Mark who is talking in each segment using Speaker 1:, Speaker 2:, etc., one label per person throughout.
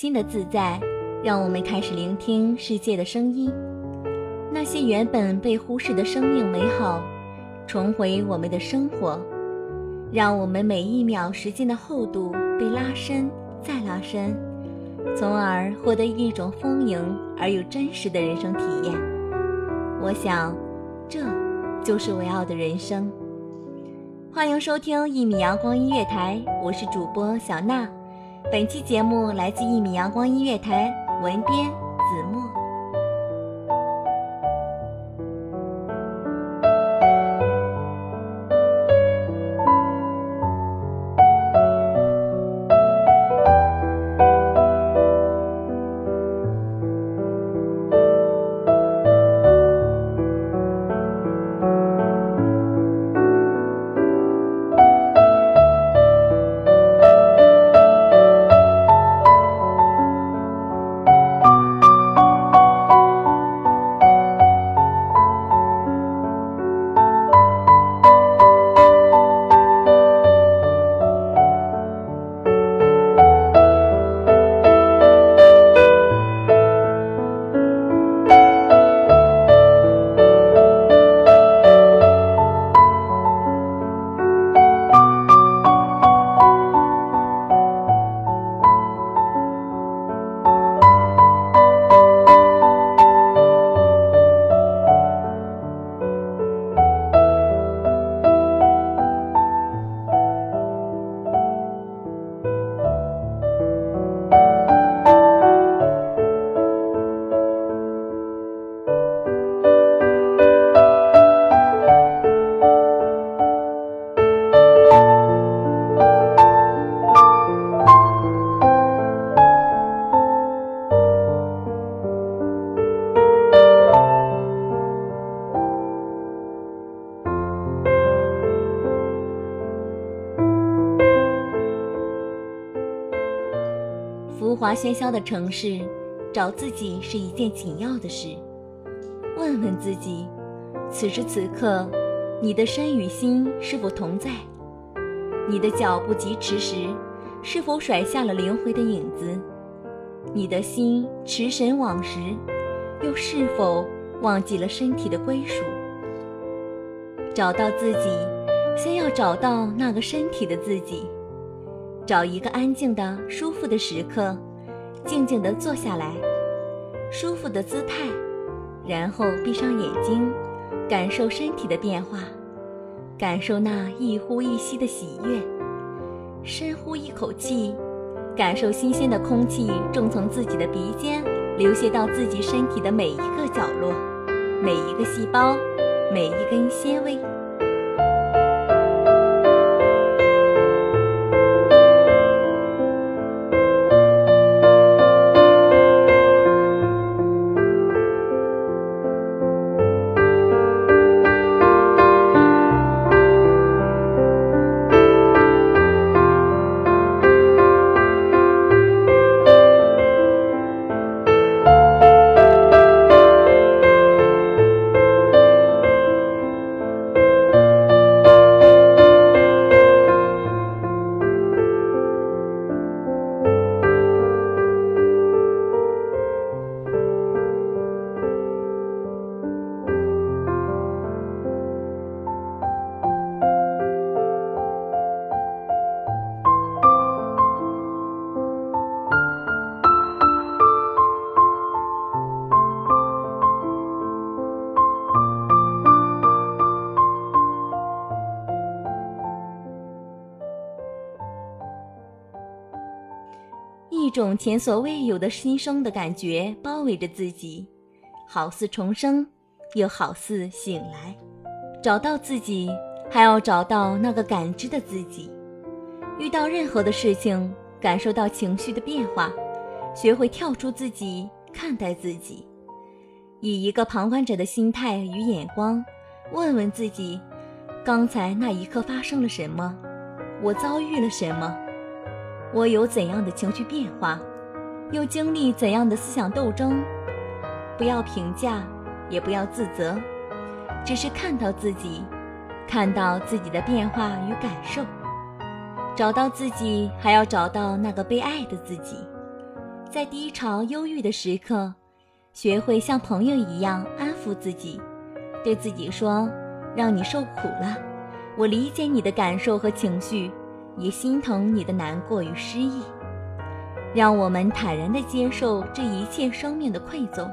Speaker 1: 心的自在，让我们开始聆听世界的声音。那些原本被忽视的生命美好，重回我们的生活，让我们每一秒时间的厚度被拉伸再拉伸，从而获得一种丰盈而又真实的人生体验。我想，这就是我要的人生。欢迎收听一米阳光音乐台，我是主播小娜。本期节目来自一米阳光音乐台，文编子墨。华喧嚣的城市，找自己是一件紧要的事。问问自己，此时此刻，你的身与心是否同在？你的脚步疾驰时，是否甩下了灵魂的影子？你的心驰神往时，又是否忘记了身体的归属？找到自己，先要找到那个身体的自己。找一个安静的、舒服的时刻。静静地坐下来，舒服的姿态，然后闭上眼睛，感受身体的变化，感受那一呼一吸的喜悦。深呼一口气，感受新鲜的空气正从自己的鼻尖流泻到自己身体的每一个角落，每一个细胞，每一根纤维。一种前所未有的新生的感觉包围着自己，好似重生，又好似醒来。找到自己，还要找到那个感知的自己。遇到任何的事情，感受到情绪的变化，学会跳出自己，看待自己，以一个旁观者的心态与眼光，问问自己：刚才那一刻发生了什么？我遭遇了什么？我有怎样的情绪变化，又经历怎样的思想斗争？不要评价，也不要自责，只是看到自己，看到自己的变化与感受，找到自己，还要找到那个被爱的自己。在低潮、忧郁的时刻，学会像朋友一样安抚自己，对自己说：“让你受苦了，我理解你的感受和情绪。”也心疼你的难过与失意，让我们坦然地接受这一切生命的馈赠，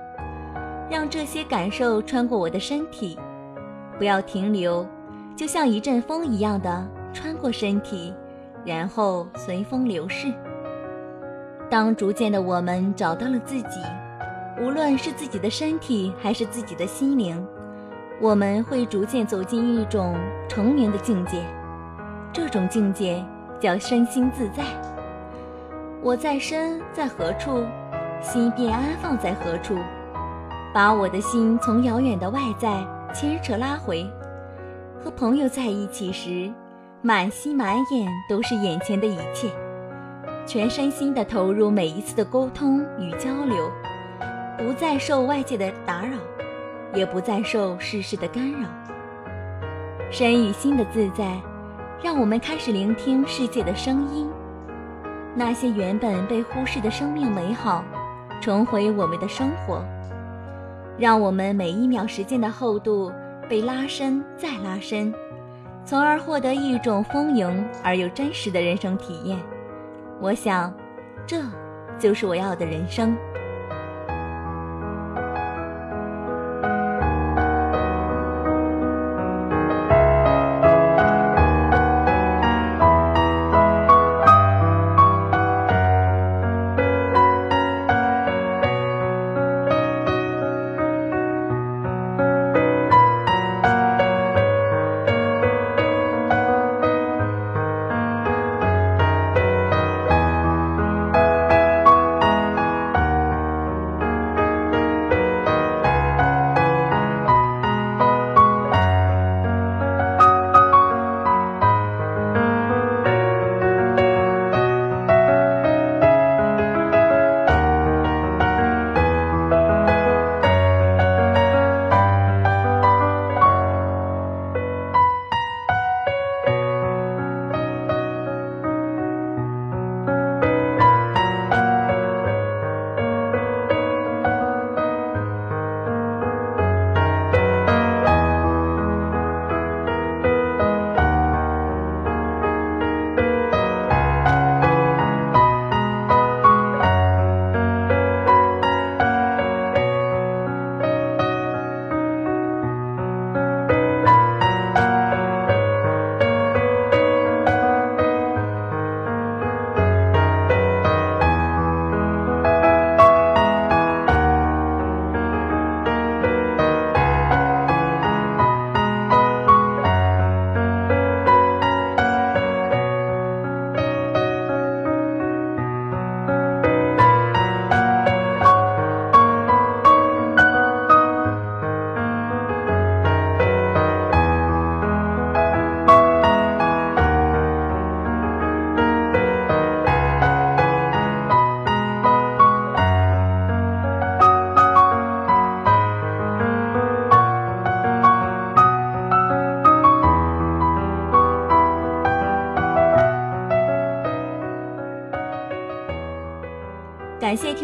Speaker 1: 让这些感受穿过我的身体，不要停留，就像一阵风一样的穿过身体，然后随风流逝。当逐渐的我们找到了自己，无论是自己的身体还是自己的心灵，我们会逐渐走进一种成名的境界，这种境界。叫身心自在。我在身在何处，心便安放在何处。把我的心从遥远的外在牵扯拉回。和朋友在一起时，满心满眼都是眼前的一切，全身心的投入每一次的沟通与交流，不再受外界的打扰，也不再受世事的干扰。身与心的自在。让我们开始聆听世界的声音，那些原本被忽视的生命美好，重回我们的生活。让我们每一秒时间的厚度被拉伸再拉伸，从而获得一种丰盈而又真实的人生体验。我想，这就是我要的人生。